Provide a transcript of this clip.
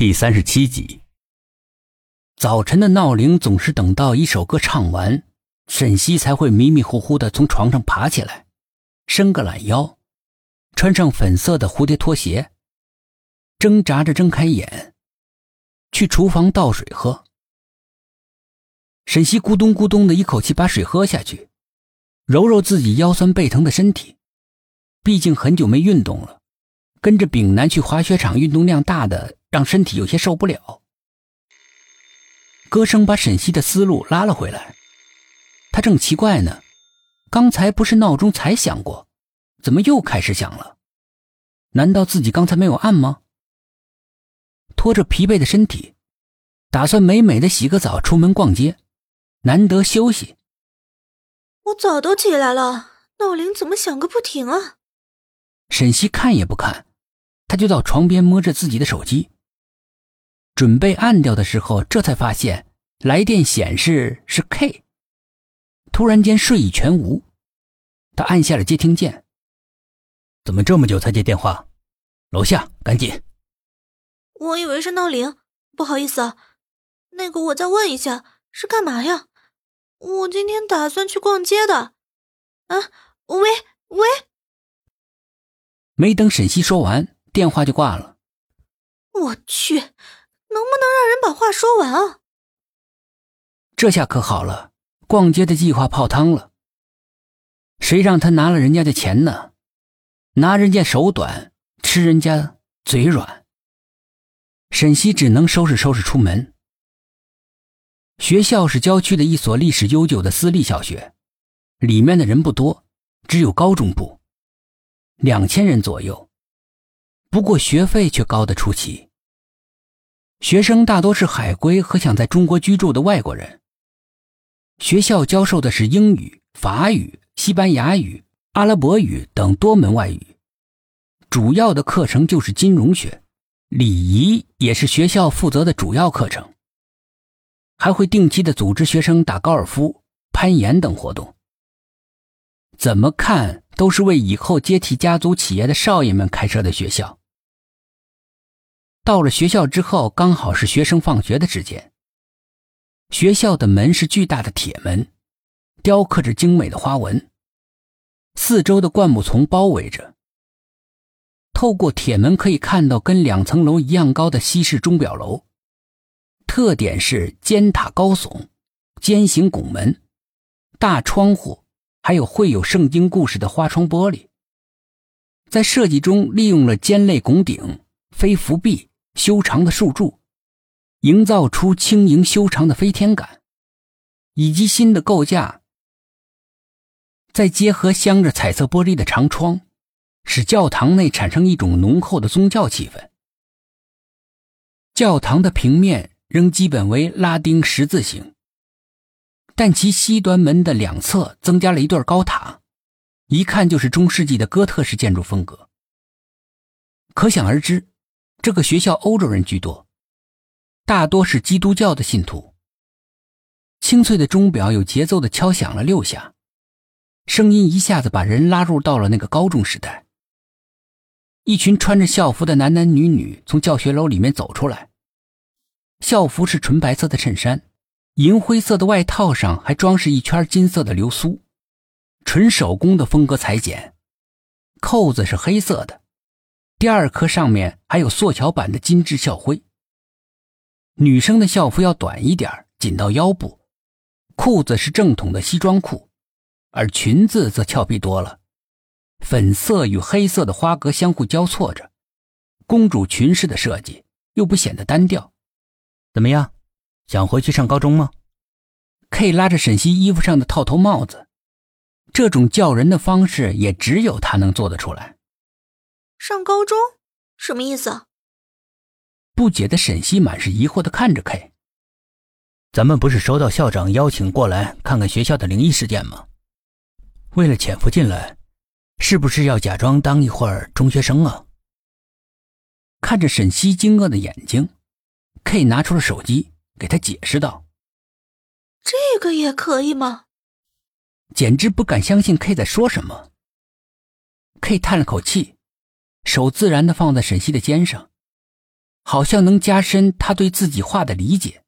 第三十七集。早晨的闹铃总是等到一首歌唱完，沈西才会迷迷糊糊的从床上爬起来，伸个懒腰，穿上粉色的蝴蝶拖鞋，挣扎着睁开眼，去厨房倒水喝。沈西咕咚咕咚的一口气把水喝下去，揉揉自己腰酸背疼的身体，毕竟很久没运动了，跟着丙南去滑雪场，运动量大的。让身体有些受不了。歌声把沈西的思路拉了回来，他正奇怪呢，刚才不是闹钟才响过，怎么又开始响了？难道自己刚才没有按吗？拖着疲惫的身体，打算美美的洗个澡出门逛街，难得休息。我早都起来了，闹铃怎么响个不停啊？沈西看也不看，他就到床边摸着自己的手机。准备按掉的时候，这才发现来电显示是 K。突然间睡意全无，他按下了接听键。怎么这么久才接电话？楼下，赶紧！我以为是闹铃，不好意思啊。那个，我再问一下，是干嘛呀？我今天打算去逛街的。啊，喂喂！没等沈西说完，电话就挂了。我去！能不能让人把话说完啊？这下可好了，逛街的计划泡汤了。谁让他拿了人家的钱呢？拿人家手短，吃人家嘴软。沈西只能收拾收拾出门。学校是郊区的一所历史悠久的私立小学，里面的人不多，只有高中部，两千人左右。不过学费却高得出奇。学生大多是海归和想在中国居住的外国人。学校教授的是英语、法语、西班牙语、阿拉伯语等多门外语，主要的课程就是金融学，礼仪也是学校负责的主要课程。还会定期的组织学生打高尔夫、攀岩等活动。怎么看都是为以后接替家族企业的少爷们开设的学校。到了学校之后，刚好是学生放学的时间。学校的门是巨大的铁门，雕刻着精美的花纹，四周的灌木丛包围着。透过铁门可以看到跟两层楼一样高的西式钟表楼，特点是尖塔高耸、尖形拱门、大窗户，还有绘有圣经故事的花窗玻璃。在设计中利用了尖肋拱顶、飞扶壁。修长的树柱，营造出轻盈修长的飞天感，以及新的构架，再结合镶着彩色玻璃的长窗，使教堂内产生一种浓厚的宗教气氛。教堂的平面仍基本为拉丁十字形，但其西端门的两侧增加了一对高塔，一看就是中世纪的哥特式建筑风格。可想而知。这个学校欧洲人居多，大多是基督教的信徒。清脆的钟表有节奏的敲响了六下，声音一下子把人拉入到了那个高中时代。一群穿着校服的男男女女从教学楼里面走出来，校服是纯白色的衬衫，银灰色的外套上还装饰一圈金色的流苏，纯手工的风格裁剪，扣子是黑色的。第二颗上面还有塑桥版的精致校徽。女生的校服要短一点，紧到腰部，裤子是正统的西装裤，而裙子则俏皮多了，粉色与黑色的花格相互交错着，公主裙式的设计又不显得单调。怎么样，想回去上高中吗？K 拉着沈西衣服上的套头帽子，这种叫人的方式也只有他能做得出来。上高中什么意思？不解的沈西满是疑惑的看着 K。咱们不是收到校长邀请过来看看学校的灵异事件吗？为了潜伏进来，是不是要假装当一会儿中学生啊？看着沈西惊愕的眼睛，K 拿出了手机给他解释道：“这个也可以吗？”简直不敢相信 K 在说什么。K 叹了口气。手自然的放在沈西的肩上，好像能加深他对自己话的理解。